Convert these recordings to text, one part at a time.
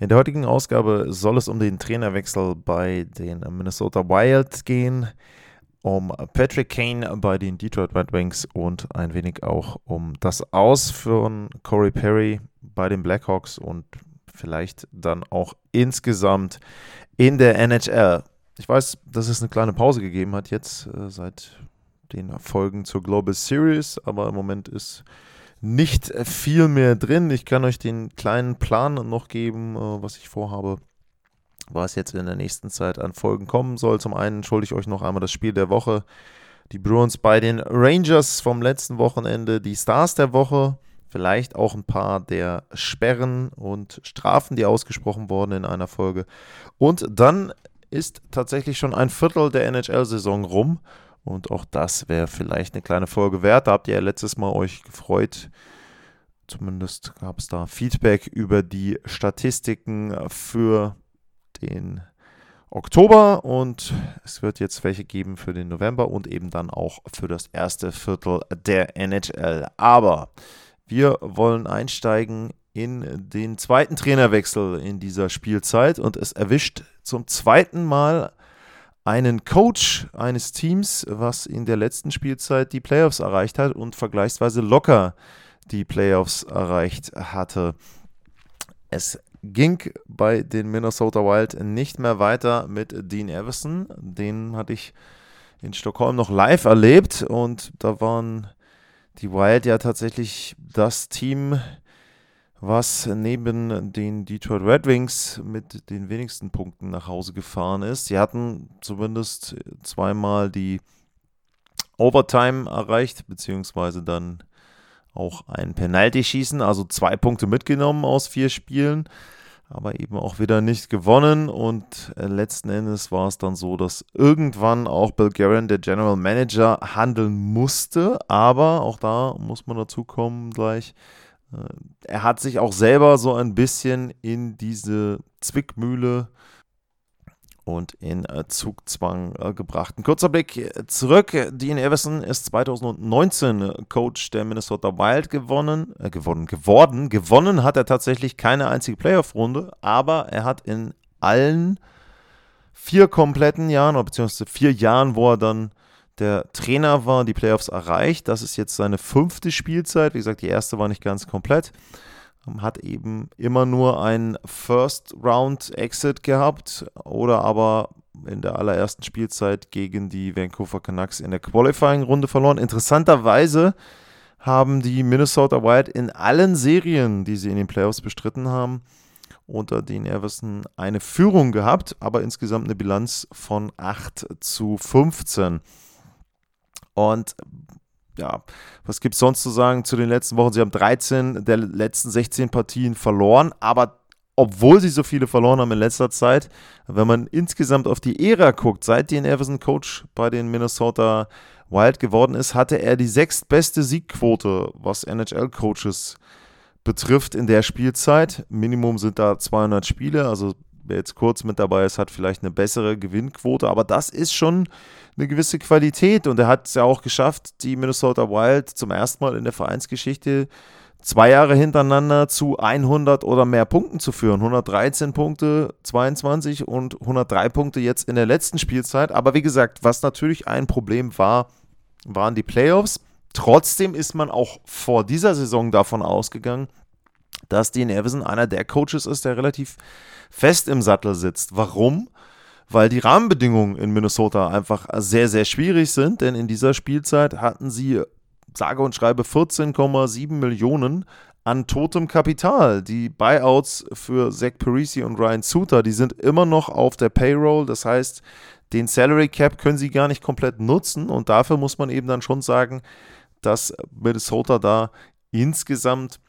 In der heutigen Ausgabe soll es um den Trainerwechsel bei den Minnesota Wild gehen, um Patrick Kane bei den Detroit Red Wings und ein wenig auch um das Aus von Corey Perry bei den Blackhawks und vielleicht dann auch insgesamt in der NHL. Ich weiß, dass es eine kleine Pause gegeben hat jetzt äh, seit den Folgen zur Global Series, aber im Moment ist nicht viel mehr drin. Ich kann euch den kleinen Plan noch geben, äh, was ich vorhabe, was jetzt in der nächsten Zeit an Folgen kommen soll. Zum einen schulde ich euch noch einmal das Spiel der Woche. Die Bruins bei den Rangers vom letzten Wochenende, die Stars der Woche, vielleicht auch ein paar der Sperren und Strafen, die ausgesprochen wurden in einer Folge. Und dann ist tatsächlich schon ein Viertel der NHL-Saison rum. Und auch das wäre vielleicht eine kleine Folge wert. Da habt ihr ja letztes Mal euch gefreut. Zumindest gab es da Feedback über die Statistiken für den Oktober und es wird jetzt welche geben für den November und eben dann auch für das erste Viertel der NHL. Aber wir wollen einsteigen in den zweiten Trainerwechsel in dieser Spielzeit und es erwischt zum zweiten Mal einen Coach eines Teams, was in der letzten Spielzeit die Playoffs erreicht hat und vergleichsweise locker die Playoffs erreicht hatte. Es ging bei den Minnesota Wild nicht mehr weiter mit Dean Everson. Den hatte ich in Stockholm noch live erlebt und da waren die Wild ja tatsächlich das Team, was neben den Detroit Red Wings mit den wenigsten Punkten nach Hause gefahren ist. Sie hatten zumindest zweimal die Overtime erreicht, beziehungsweise dann auch ein Penalty-Schießen, also zwei Punkte mitgenommen aus vier Spielen, aber eben auch wieder nicht gewonnen. Und äh, letzten Endes war es dann so, dass irgendwann auch Bill Guerin, der General Manager, handeln musste. Aber auch da muss man dazu kommen gleich er hat sich auch selber so ein bisschen in diese Zwickmühle und in äh, Zugzwang äh, gebracht. Ein kurzer Blick zurück. Dean Everson ist 2019 Coach der Minnesota Wild gewonnen, äh, gewonnen, geworden. Gewonnen hat er tatsächlich keine einzige Playoff-Runde, aber er hat in allen vier kompletten Jahren, beziehungsweise vier Jahren, wo er dann der Trainer war, die Playoffs erreicht. Das ist jetzt seine fünfte Spielzeit. Wie gesagt, die erste war nicht ganz komplett. Ähm, hat eben immer nur ein First-Round-Exit gehabt oder aber in der allerersten Spielzeit gegen die Vancouver Canucks in der Qualifying-Runde verloren. Interessanterweise haben die Minnesota Wild in allen Serien, die sie in den Playoffs bestritten haben, unter Dean Everson eine Führung gehabt, aber insgesamt eine Bilanz von 8 zu 15. Und ja, was gibt es sonst zu sagen zu den letzten Wochen? Sie haben 13 der letzten 16 Partien verloren, aber obwohl sie so viele verloren haben in letzter Zeit, wenn man insgesamt auf die Ära guckt, seit Dean Everson Coach bei den Minnesota Wild geworden ist, hatte er die sechstbeste Siegquote, was NHL-Coaches betrifft in der Spielzeit. Minimum sind da 200 Spiele, also wer jetzt kurz mit dabei ist, hat vielleicht eine bessere Gewinnquote, aber das ist schon eine gewisse Qualität und er hat es ja auch geschafft, die Minnesota Wild zum ersten Mal in der Vereinsgeschichte zwei Jahre hintereinander zu 100 oder mehr Punkten zu führen. 113 Punkte, 22 und 103 Punkte jetzt in der letzten Spielzeit. Aber wie gesagt, was natürlich ein Problem war, waren die Playoffs. Trotzdem ist man auch vor dieser Saison davon ausgegangen, dass Dean Everson einer der Coaches ist, der relativ fest im Sattel sitzt. Warum? Weil die Rahmenbedingungen in Minnesota einfach sehr, sehr schwierig sind, denn in dieser Spielzeit hatten sie sage und schreibe 14,7 Millionen an totem Kapital. Die Buyouts für Zach Parisi und Ryan Suter, die sind immer noch auf der Payroll. Das heißt, den Salary Cap können sie gar nicht komplett nutzen und dafür muss man eben dann schon sagen, dass Minnesota da insgesamt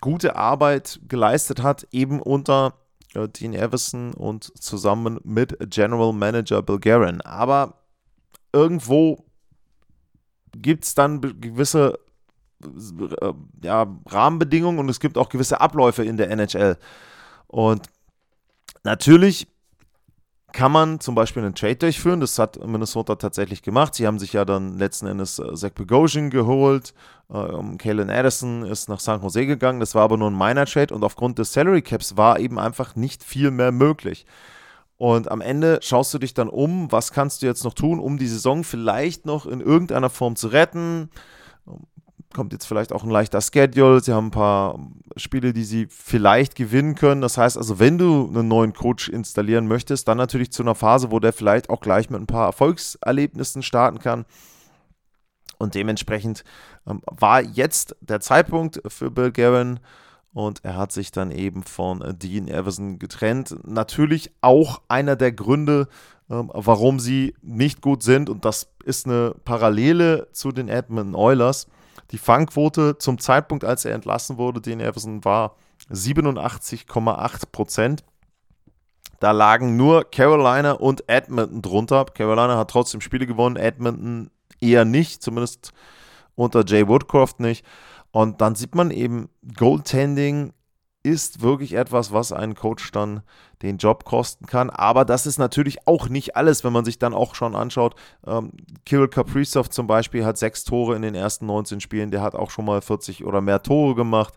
gute Arbeit geleistet hat, eben unter äh, Dean Everson und zusammen mit General Manager Bill Guerin. Aber irgendwo gibt es dann gewisse äh, ja, Rahmenbedingungen und es gibt auch gewisse Abläufe in der NHL. Und natürlich kann man zum Beispiel einen Trade durchführen. Das hat Minnesota tatsächlich gemacht. Sie haben sich ja dann letzten Endes äh, Zach Bogosian geholt. Ähm, Kalen Addison ist nach San Jose gegangen. Das war aber nur ein minor Trade und aufgrund des Salary Caps war eben einfach nicht viel mehr möglich. Und am Ende schaust du dich dann um, was kannst du jetzt noch tun, um die Saison vielleicht noch in irgendeiner Form zu retten kommt jetzt vielleicht auch ein leichter Schedule. Sie haben ein paar Spiele, die sie vielleicht gewinnen können. Das heißt also, wenn du einen neuen Coach installieren möchtest, dann natürlich zu einer Phase, wo der vielleicht auch gleich mit ein paar Erfolgserlebnissen starten kann. Und dementsprechend ähm, war jetzt der Zeitpunkt für Bill Guerin und er hat sich dann eben von Dean Everson getrennt. Natürlich auch einer der Gründe, ähm, warum sie nicht gut sind und das ist eine Parallele zu den Edmonton Oilers die Fangquote zum Zeitpunkt, als er entlassen wurde, den Everson, war 87,8 Prozent. Da lagen nur Carolina und Edmonton drunter. Carolina hat trotzdem Spiele gewonnen, Edmonton eher nicht, zumindest unter Jay Woodcroft nicht. Und dann sieht man eben, Goaltending ist wirklich etwas, was einen Coach dann den Job kosten kann. Aber das ist natürlich auch nicht alles, wenn man sich dann auch schon anschaut. Ähm, Kirill Kaprizov zum Beispiel hat sechs Tore in den ersten 19 Spielen. Der hat auch schon mal 40 oder mehr Tore gemacht.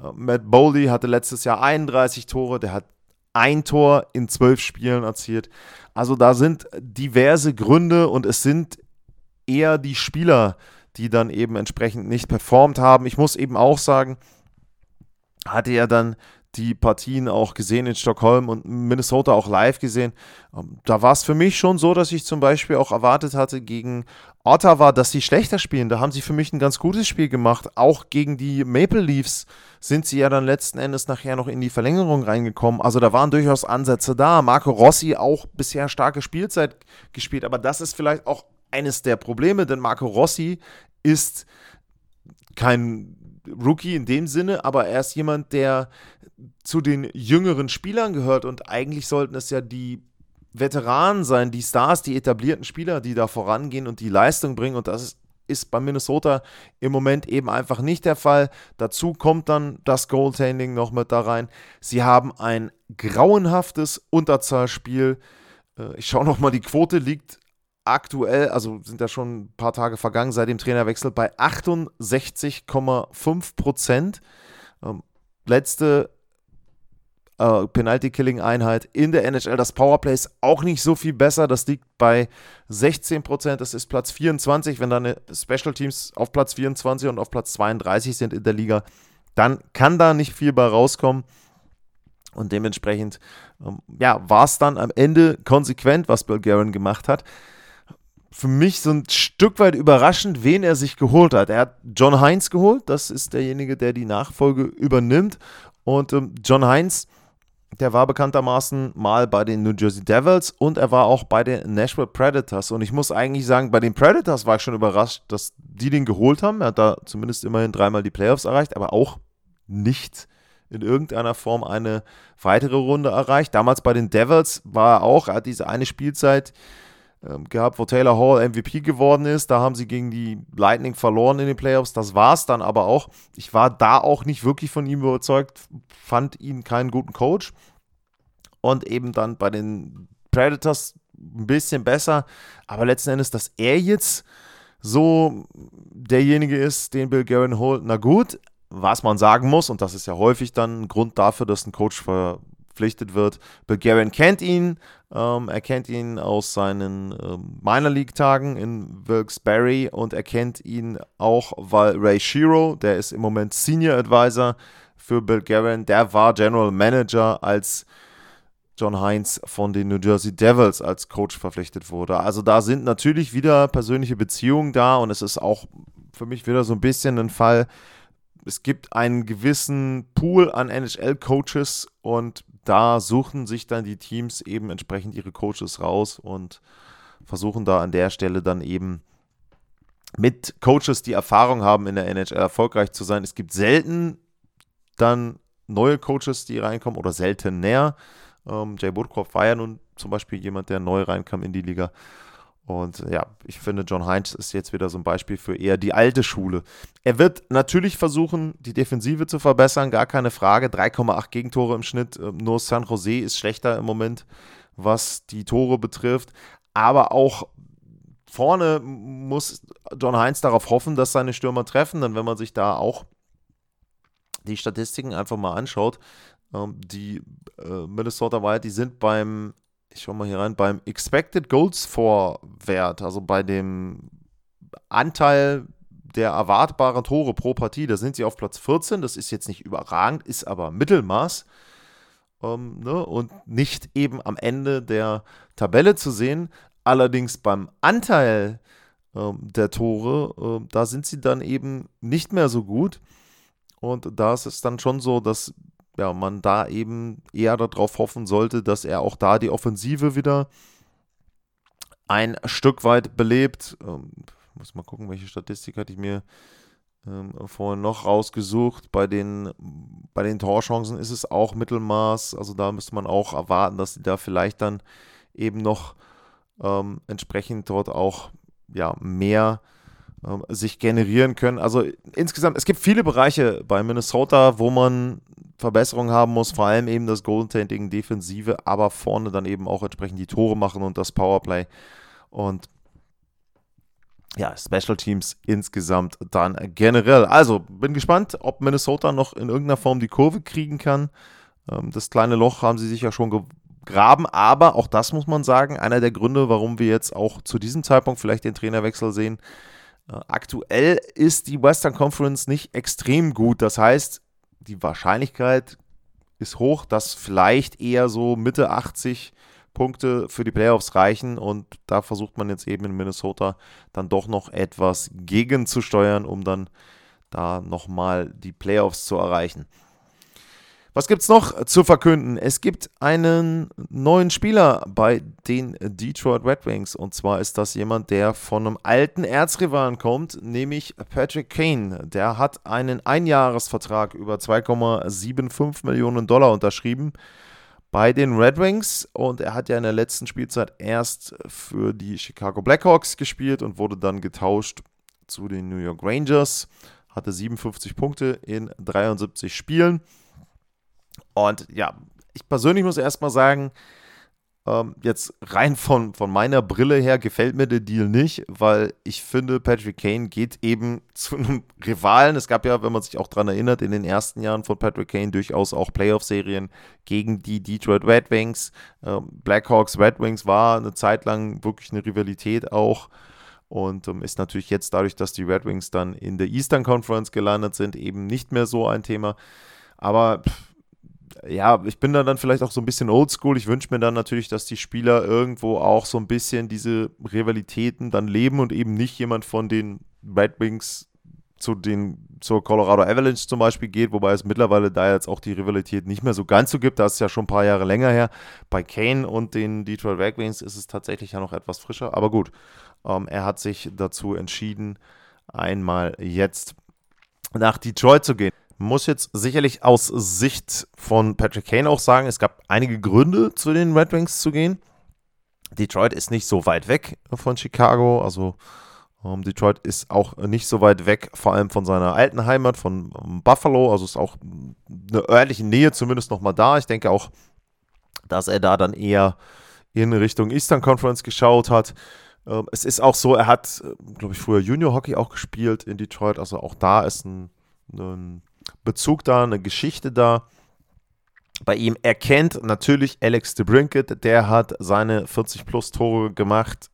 Äh, Matt Bowley hatte letztes Jahr 31 Tore. Der hat ein Tor in zwölf Spielen erzielt. Also da sind diverse Gründe und es sind eher die Spieler, die dann eben entsprechend nicht performt haben. Ich muss eben auch sagen, hatte ja dann die Partien auch gesehen in Stockholm und Minnesota auch live gesehen. Ähm, da war es für mich schon so, dass ich zum Beispiel auch erwartet hatte gegen Ottawa, dass sie schlechter spielen. Da haben sie für mich ein ganz gutes Spiel gemacht. Auch gegen die Maple Leafs sind sie ja dann letzten Endes nachher noch in die Verlängerung reingekommen. Also da waren durchaus Ansätze da. Marco Rossi auch bisher starke Spielzeit gespielt. Aber das ist vielleicht auch eines der Probleme, denn Marco Rossi ist kein Rookie in dem Sinne, aber er ist jemand, der zu den jüngeren Spielern gehört und eigentlich sollten es ja die Veteranen sein, die Stars, die etablierten Spieler, die da vorangehen und die Leistung bringen und das ist, ist bei Minnesota im Moment eben einfach nicht der Fall. Dazu kommt dann das Goaltending noch mit da rein. Sie haben ein grauenhaftes Unterzahlspiel. Äh, ich schaue nochmal, die Quote liegt aktuell, also sind da schon ein paar Tage vergangen seit dem Trainerwechsel, bei 68,5 Prozent. Ähm, letzte äh, Penalty-Killing-Einheit in der NHL. Das Powerplay ist auch nicht so viel besser. Das liegt bei 16 Prozent. Das ist Platz 24. Wenn dann Special Teams auf Platz 24 und auf Platz 32 sind in der Liga, dann kann da nicht viel bei rauskommen. Und dementsprechend ähm, ja, war es dann am Ende konsequent, was Bill Guerin gemacht hat für mich so ein Stück weit überraschend, wen er sich geholt hat. Er hat John Heinz geholt, das ist derjenige, der die Nachfolge übernimmt. Und ähm, John Heinz, der war bekanntermaßen mal bei den New Jersey Devils und er war auch bei den Nashville Predators. Und ich muss eigentlich sagen, bei den Predators war ich schon überrascht, dass die den geholt haben. Er hat da zumindest immerhin dreimal die Playoffs erreicht, aber auch nicht in irgendeiner Form eine weitere Runde erreicht. Damals bei den Devils war er auch, er hat diese eine Spielzeit gehabt, wo Taylor Hall MVP geworden ist. Da haben sie gegen die Lightning verloren in den Playoffs. Das war es dann aber auch. Ich war da auch nicht wirklich von ihm überzeugt, fand ihn keinen guten Coach. Und eben dann bei den Predators ein bisschen besser. Aber letzten Endes, dass er jetzt so derjenige ist, den Bill Guerin holt, na gut, was man sagen muss, und das ist ja häufig dann ein Grund dafür, dass ein Coach ver verpflichtet wird. Bill Guerin kennt ihn, ähm, er kennt ihn aus seinen ähm, Minor League Tagen in Wilkes-Barre und er kennt ihn auch, weil Ray Shiro, der ist im Moment Senior Advisor für Bill Guerin, der war General Manager als John Heinz von den New Jersey Devils als Coach verpflichtet wurde. Also da sind natürlich wieder persönliche Beziehungen da und es ist auch für mich wieder so ein bisschen ein Fall, es gibt einen gewissen Pool an NHL-Coaches und da suchen sich dann die Teams eben entsprechend ihre Coaches raus und versuchen da an der Stelle dann eben mit Coaches, die Erfahrung haben in der NHL erfolgreich zu sein. Es gibt selten dann neue Coaches, die reinkommen oder seltener. Ähm, Jay Woodcroft war ja nun zum Beispiel jemand, der neu reinkam in die Liga. Und ja, ich finde, John Heinz ist jetzt wieder so ein Beispiel für eher die alte Schule. Er wird natürlich versuchen, die Defensive zu verbessern, gar keine Frage. 3,8 Gegentore im Schnitt. Ähm, nur San Jose ist schlechter im Moment, was die Tore betrifft. Aber auch vorne muss John Heinz darauf hoffen, dass seine Stürmer treffen. Denn wenn man sich da auch die Statistiken einfach mal anschaut, ähm, die äh, Minnesota Wild, die sind beim, ich schau mal hier rein, beim Expected Goals for Wert, also bei dem Anteil der erwartbaren Tore pro Partie, da sind sie auf Platz 14. Das ist jetzt nicht überragend, ist aber Mittelmaß. Ähm, ne? Und nicht eben am Ende der Tabelle zu sehen. Allerdings beim Anteil ähm, der Tore, äh, da sind sie dann eben nicht mehr so gut. Und da ist es dann schon so, dass ja, man da eben eher darauf hoffen sollte, dass er auch da die Offensive wieder ein Stück weit belebt. Ähm, muss mal gucken, welche Statistik hatte ich mir ähm, vorhin noch rausgesucht. Bei den, bei den Torchancen ist es auch Mittelmaß. Also da müsste man auch erwarten, dass sie da vielleicht dann eben noch ähm, entsprechend dort auch ja, mehr ähm, sich generieren können. Also insgesamt, es gibt viele Bereiche bei Minnesota, wo man Verbesserungen haben muss, vor allem eben das Goaltending, Defensive, aber vorne dann eben auch entsprechend die Tore machen und das Powerplay. Und ja, Special Teams insgesamt dann generell. Also bin gespannt, ob Minnesota noch in irgendeiner Form die Kurve kriegen kann. Ähm, das kleine Loch haben sie sich ja schon gegraben, aber auch das muss man sagen, einer der Gründe, warum wir jetzt auch zu diesem Zeitpunkt vielleicht den Trainerwechsel sehen, aktuell ist die Western Conference nicht extrem gut. Das heißt, die Wahrscheinlichkeit ist hoch, dass vielleicht eher so Mitte 80 Punkte für die Playoffs reichen und da versucht man jetzt eben in Minnesota dann doch noch etwas gegenzusteuern, um dann da nochmal die Playoffs zu erreichen. Was gibt es noch zu verkünden? Es gibt einen neuen Spieler bei den Detroit Red Wings. Und zwar ist das jemand, der von einem alten Erzrivalen kommt, nämlich Patrick Kane. Der hat einen Einjahresvertrag über 2,75 Millionen Dollar unterschrieben bei den Red Wings. Und er hat ja in der letzten Spielzeit erst für die Chicago Blackhawks gespielt und wurde dann getauscht zu den New York Rangers. Hatte 57 Punkte in 73 Spielen und ja, ich persönlich muss erstmal sagen, ähm, jetzt rein von, von meiner Brille her gefällt mir der Deal nicht, weil ich finde, Patrick Kane geht eben zu einem Rivalen. Es gab ja, wenn man sich auch daran erinnert, in den ersten Jahren von Patrick Kane durchaus auch Playoff-Serien gegen die Detroit Red Wings. Ähm, Blackhawks, Red Wings war eine Zeit lang wirklich eine Rivalität auch. Und ähm, ist natürlich jetzt dadurch, dass die Red Wings dann in der Eastern Conference gelandet sind, eben nicht mehr so ein Thema. Aber pff, ja, ich bin da dann vielleicht auch so ein bisschen oldschool. Ich wünsche mir dann natürlich, dass die Spieler irgendwo auch so ein bisschen diese Rivalitäten dann leben und eben nicht jemand von den Red Wings zu den, zur Colorado Avalanche zum Beispiel geht, wobei es mittlerweile da jetzt auch die Rivalität nicht mehr so ganz so gibt. Das ist ja schon ein paar Jahre länger her. Bei Kane und den Detroit Red Wings ist es tatsächlich ja noch etwas frischer. Aber gut, ähm, er hat sich dazu entschieden, einmal jetzt nach Detroit zu gehen muss jetzt sicherlich aus Sicht von Patrick Kane auch sagen, es gab einige Gründe, zu den Red Wings zu gehen. Detroit ist nicht so weit weg von Chicago, also ähm, Detroit ist auch nicht so weit weg, vor allem von seiner alten Heimat, von ähm, Buffalo, also ist auch eine örtliche Nähe zumindest nochmal da. Ich denke auch, dass er da dann eher in Richtung Eastern Conference geschaut hat. Ähm, es ist auch so, er hat, äh, glaube ich, früher Junior Hockey auch gespielt in Detroit, also auch da ist ein, ein Bezug da, eine Geschichte da. Bei ihm erkennt natürlich Alex DeBrinket, der hat seine 40 plus Tore gemacht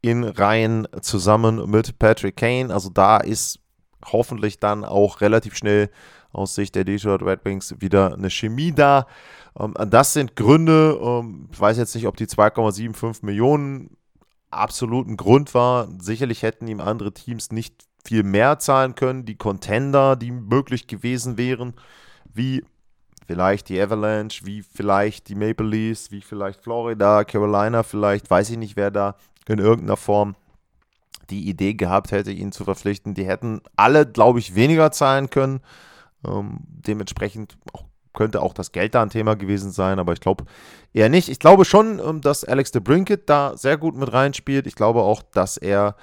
in Reihen zusammen mit Patrick Kane. Also da ist hoffentlich dann auch relativ schnell aus Sicht der Detroit Red Wings wieder eine Chemie da. Ähm, das sind Gründe. Ähm, ich weiß jetzt nicht, ob die 2,75 Millionen absoluten Grund war. Sicherlich hätten ihm andere Teams nicht viel mehr zahlen können. Die Contender, die möglich gewesen wären, wie vielleicht die Avalanche, wie vielleicht die Maple Leafs, wie vielleicht Florida, Carolina, vielleicht weiß ich nicht, wer da in irgendeiner Form die Idee gehabt hätte, ihn zu verpflichten. Die hätten alle, glaube ich, weniger zahlen können. Ähm, dementsprechend auch könnte auch das Geld da ein Thema gewesen sein, aber ich glaube eher nicht. Ich glaube schon, ähm, dass Alex de Brinket da sehr gut mit reinspielt. Ich glaube auch, dass er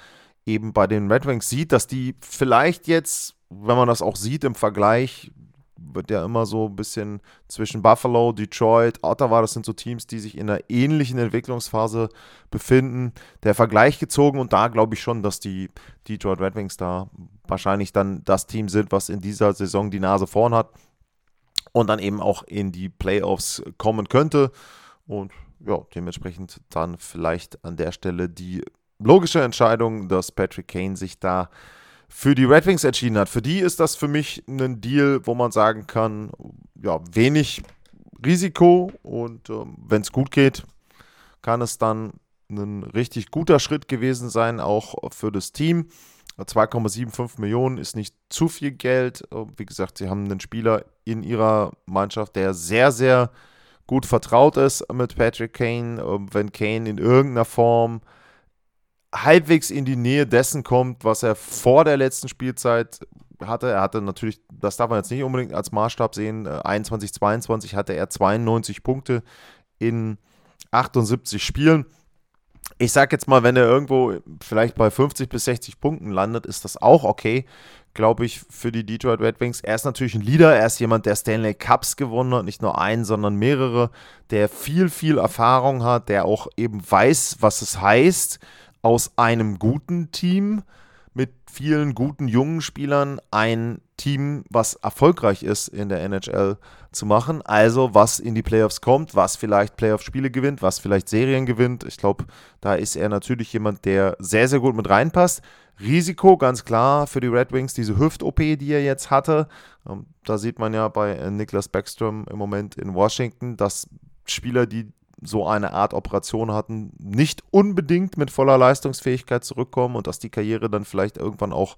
eben bei den Red Wings sieht, dass die vielleicht jetzt, wenn man das auch sieht im Vergleich, wird ja immer so ein bisschen zwischen Buffalo, Detroit, Ottawa, das sind so Teams, die sich in einer ähnlichen Entwicklungsphase befinden. Der Vergleich gezogen und da glaube ich schon, dass die Detroit Red Wings da wahrscheinlich dann das Team sind, was in dieser Saison die Nase vorn hat und dann eben auch in die Playoffs kommen könnte. Und ja, dementsprechend dann vielleicht an der Stelle die logische Entscheidung, dass Patrick Kane sich da für die Red Wings entschieden hat. Für die ist das für mich ein Deal, wo man sagen kann, ja, wenig Risiko und ähm, wenn es gut geht, kann es dann ein richtig guter Schritt gewesen sein, auch für das Team. 2,75 Millionen ist nicht zu viel Geld. Wie gesagt, sie haben einen Spieler in ihrer Mannschaft, der sehr, sehr gut vertraut ist mit Patrick Kane. Ähm, wenn Kane in irgendeiner Form halbwegs in die Nähe dessen kommt, was er vor der letzten Spielzeit hatte. Er hatte natürlich, das darf man jetzt nicht unbedingt als Maßstab sehen, 21, äh, 22 hatte er 92 Punkte in 78 Spielen. Ich sag jetzt mal, wenn er irgendwo vielleicht bei 50 bis 60 Punkten landet, ist das auch okay, glaube ich, für die Detroit Red Wings. Er ist natürlich ein Leader, er ist jemand, der Stanley Cups gewonnen hat, nicht nur einen, sondern mehrere, der viel, viel Erfahrung hat, der auch eben weiß, was es heißt, aus einem guten Team mit vielen guten jungen Spielern ein Team, was erfolgreich ist in der NHL zu machen. Also was in die Playoffs kommt, was vielleicht Playoff-Spiele gewinnt, was vielleicht Serien gewinnt. Ich glaube, da ist er natürlich jemand, der sehr, sehr gut mit reinpasst. Risiko ganz klar für die Red Wings, diese Hüft-OP, die er jetzt hatte. Ähm, da sieht man ja bei äh, Niklas Backstrom im Moment in Washington, dass Spieler, die so eine Art Operation hatten, nicht unbedingt mit voller Leistungsfähigkeit zurückkommen und dass die Karriere dann vielleicht irgendwann auch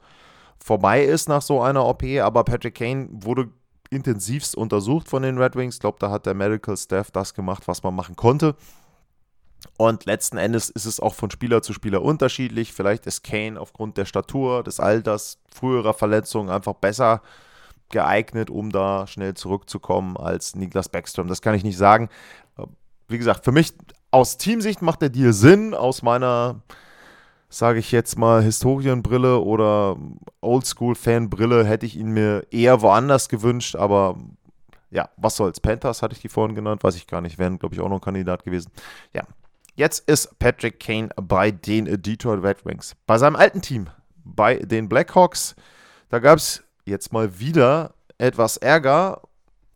vorbei ist nach so einer OP. Aber Patrick Kane wurde intensivst untersucht von den Red Wings. Ich glaube, da hat der Medical Staff das gemacht, was man machen konnte. Und letzten Endes ist es auch von Spieler zu Spieler unterschiedlich. Vielleicht ist Kane aufgrund der Statur, des Alters, früherer Verletzungen einfach besser geeignet, um da schnell zurückzukommen als Niklas Backstrom. Das kann ich nicht sagen wie gesagt, für mich aus Teamsicht macht der Deal Sinn. Aus meiner, sage ich jetzt mal, Historienbrille oder Oldschool-Fanbrille hätte ich ihn mir eher woanders gewünscht. Aber ja, was soll's. Panthers hatte ich die vorhin genannt, weiß ich gar nicht. Wären, glaube ich, auch noch ein Kandidat gewesen. Ja, jetzt ist Patrick Kane bei den Detroit Red Wings. Bei seinem alten Team, bei den Blackhawks, da gab es jetzt mal wieder etwas Ärger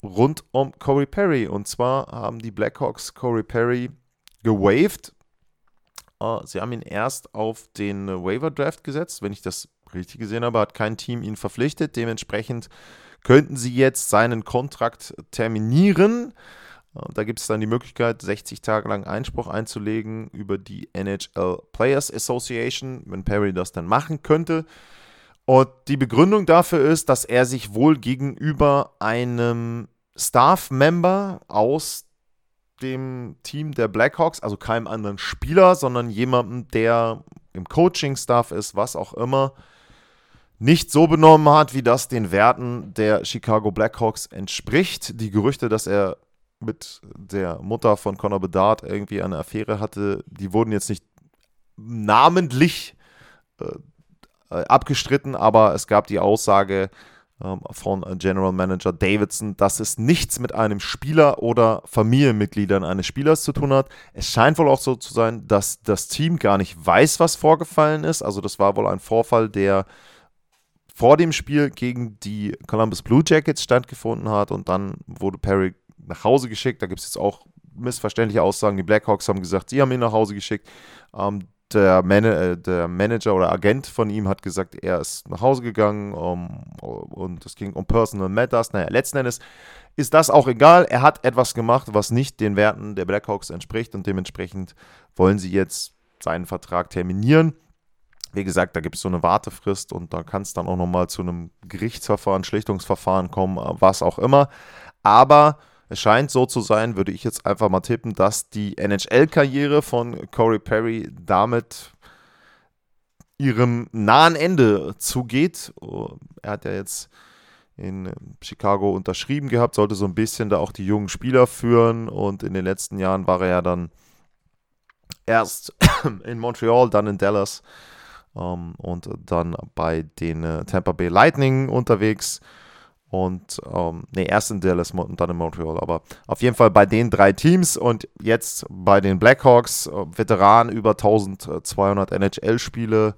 rund um Corey Perry. Und zwar haben die Blackhawks Corey Perry gewaved. Uh, sie haben ihn erst auf den Waiver Draft gesetzt. Wenn ich das richtig gesehen habe, hat kein Team ihn verpflichtet. Dementsprechend könnten sie jetzt seinen Kontrakt terminieren. Uh, da gibt es dann die Möglichkeit, 60 Tage lang Einspruch einzulegen über die NHL Players Association, wenn Perry das dann machen könnte. Und die Begründung dafür ist, dass er sich wohl gegenüber einem Staff-Member aus dem Team der Blackhawks, also keinem anderen Spieler, sondern jemandem, der im Coaching-Staff ist, was auch immer, nicht so benommen hat, wie das den Werten der Chicago Blackhawks entspricht. Die Gerüchte, dass er mit der Mutter von Conor Bedard irgendwie eine Affäre hatte, die wurden jetzt nicht namentlich äh, abgestritten, aber es gab die Aussage von General Manager Davidson, dass es nichts mit einem Spieler oder Familienmitgliedern eines Spielers zu tun hat. Es scheint wohl auch so zu sein, dass das Team gar nicht weiß, was vorgefallen ist. Also das war wohl ein Vorfall, der vor dem Spiel gegen die Columbus Blue Jackets stattgefunden hat und dann wurde Perry nach Hause geschickt. Da gibt es jetzt auch missverständliche Aussagen. Die Blackhawks haben gesagt, sie haben ihn nach Hause geschickt. Ähm, der, Man äh, der, Manager oder Agent von ihm hat gesagt, er ist nach Hause gegangen um, und es ging um Personal Matters. Naja, letzten Endes ist das auch egal. Er hat etwas gemacht, was nicht den Werten der Blackhawks entspricht und dementsprechend wollen sie jetzt seinen Vertrag terminieren. Wie gesagt, da gibt es so eine Wartefrist und da kann es dann auch nochmal zu einem Gerichtsverfahren, Schlichtungsverfahren kommen, was auch immer. Aber es scheint so zu sein, würde ich jetzt einfach mal tippen, dass die NHL-Karriere von Corey Perry damit ihrem nahen Ende zugeht. Er hat ja jetzt in Chicago unterschrieben gehabt, sollte so ein bisschen da auch die jungen Spieler führen und in den letzten Jahren war er ja dann erst in Montreal, dann in Dallas ähm, und dann bei den äh, Tampa Bay Lightning unterwegs und ähm, nee, erst in Dallas und dann in Montreal, aber auf jeden Fall bei den drei Teams und jetzt bei den Blackhawks, äh, Veteran über 1200 NHL-Spiele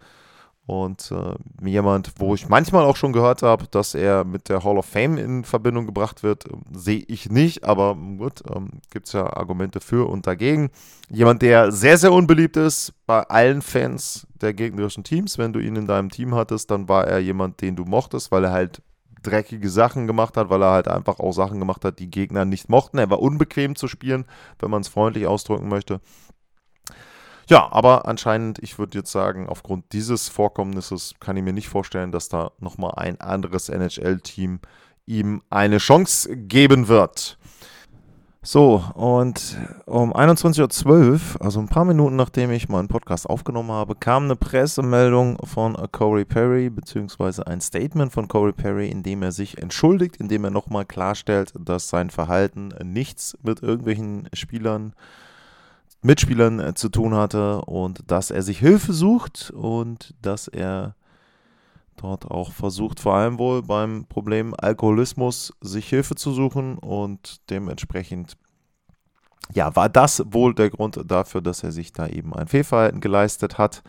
und äh, jemand, wo ich manchmal auch schon gehört habe, dass er mit der Hall of Fame in Verbindung gebracht wird, äh, sehe ich nicht, aber gut, ähm, gibt es ja Argumente für und dagegen. Jemand, der sehr, sehr unbeliebt ist bei allen Fans der gegnerischen Teams. Wenn du ihn in deinem Team hattest, dann war er jemand, den du mochtest, weil er halt dreckige Sachen gemacht hat, weil er halt einfach auch Sachen gemacht hat, die Gegner nicht mochten. Er war unbequem zu spielen, wenn man es freundlich ausdrücken möchte. Ja, aber anscheinend, ich würde jetzt sagen, aufgrund dieses Vorkommnisses kann ich mir nicht vorstellen, dass da nochmal ein anderes NHL-Team ihm eine Chance geben wird. So, und um 21.12 Uhr, also ein paar Minuten nachdem ich meinen Podcast aufgenommen habe, kam eine Pressemeldung von Corey Perry, beziehungsweise ein Statement von Corey Perry, in dem er sich entschuldigt, in dem er nochmal klarstellt, dass sein Verhalten nichts mit irgendwelchen Spielern Mitspielern äh, zu tun hatte und dass er sich Hilfe sucht und dass er dort auch versucht, vor allem wohl beim Problem Alkoholismus sich Hilfe zu suchen und dementsprechend ja, war das wohl der Grund dafür, dass er sich da eben ein Fehlverhalten geleistet hat.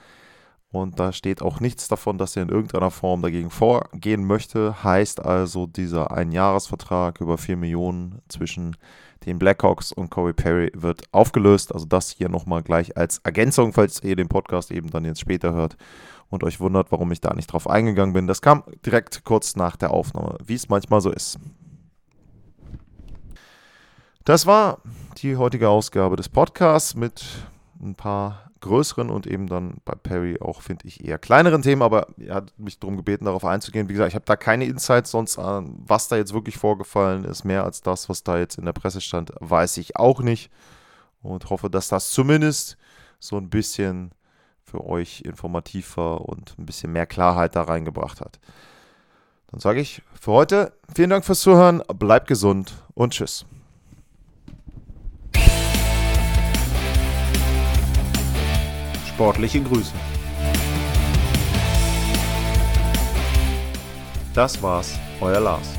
Und da steht auch nichts davon, dass er in irgendeiner Form dagegen vorgehen möchte. Heißt also, dieser Einjahresvertrag über 4 Millionen zwischen den Blackhawks und Corey Perry wird aufgelöst. Also das hier nochmal gleich als Ergänzung, falls ihr den Podcast eben dann jetzt später hört und euch wundert, warum ich da nicht drauf eingegangen bin. Das kam direkt kurz nach der Aufnahme, wie es manchmal so ist. Das war die heutige Ausgabe des Podcasts mit ein paar größeren und eben dann bei Perry auch, finde ich, eher kleineren Themen, aber er hat mich darum gebeten, darauf einzugehen. Wie gesagt, ich habe da keine Insights sonst an, was da jetzt wirklich vorgefallen ist. Mehr als das, was da jetzt in der Presse stand, weiß ich auch nicht und hoffe, dass das zumindest so ein bisschen für euch informativer und ein bisschen mehr Klarheit da reingebracht hat. Dann sage ich für heute vielen Dank fürs Zuhören, bleibt gesund und tschüss. Sportliche Grüße. Das war's, euer Lars.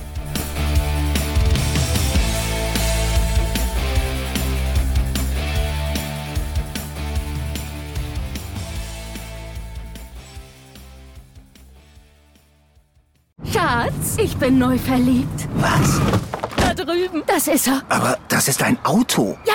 Schatz, ich bin neu verliebt. Was? Da drüben. Das ist er. Aber das ist ein Auto. Ja,